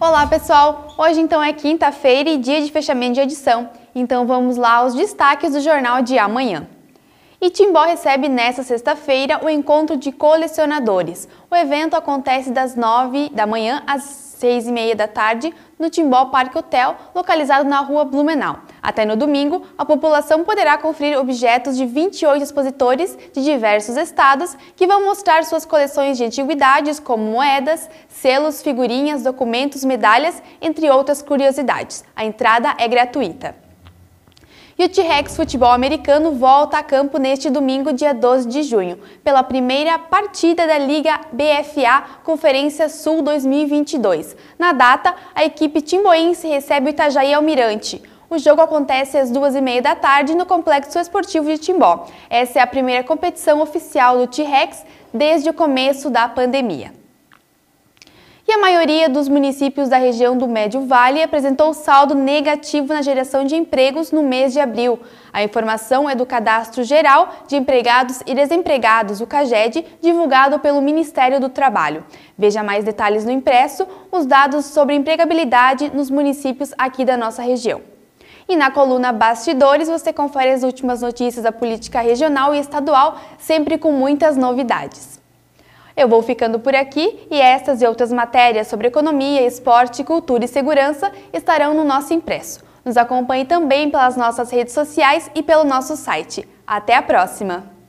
Olá pessoal, hoje então é quinta-feira e dia de fechamento de edição, então vamos lá aos destaques do jornal de amanhã. E Timbó recebe nesta sexta-feira o encontro de colecionadores. O evento acontece das 9 da manhã às seis e meia da tarde, no Timbó Parque Hotel, localizado na rua Blumenau. Até no domingo, a população poderá conferir objetos de 28 expositores de diversos estados que vão mostrar suas coleções de antiguidades, como moedas, selos, figurinhas, documentos, medalhas, entre outras curiosidades. A entrada é gratuita. E o T-Rex Futebol Americano volta a campo neste domingo, dia 12 de junho, pela primeira partida da Liga BFA Conferência Sul 2022. Na data, a equipe timboense recebe o Itajaí Almirante. O jogo acontece às duas e meia da tarde no Complexo Esportivo de Timbó. Essa é a primeira competição oficial do T-Rex desde o começo da pandemia e a maioria dos municípios da região do Médio Vale apresentou saldo negativo na geração de empregos no mês de abril. A informação é do Cadastro Geral de Empregados e Desempregados, o CAGED, divulgado pelo Ministério do Trabalho. Veja mais detalhes no impresso, os dados sobre empregabilidade nos municípios aqui da nossa região. E na coluna Bastidores você confere as últimas notícias da política regional e estadual, sempre com muitas novidades. Eu vou ficando por aqui e estas e outras matérias sobre economia, esporte, cultura e segurança estarão no nosso impresso. Nos acompanhe também pelas nossas redes sociais e pelo nosso site. Até a próxima!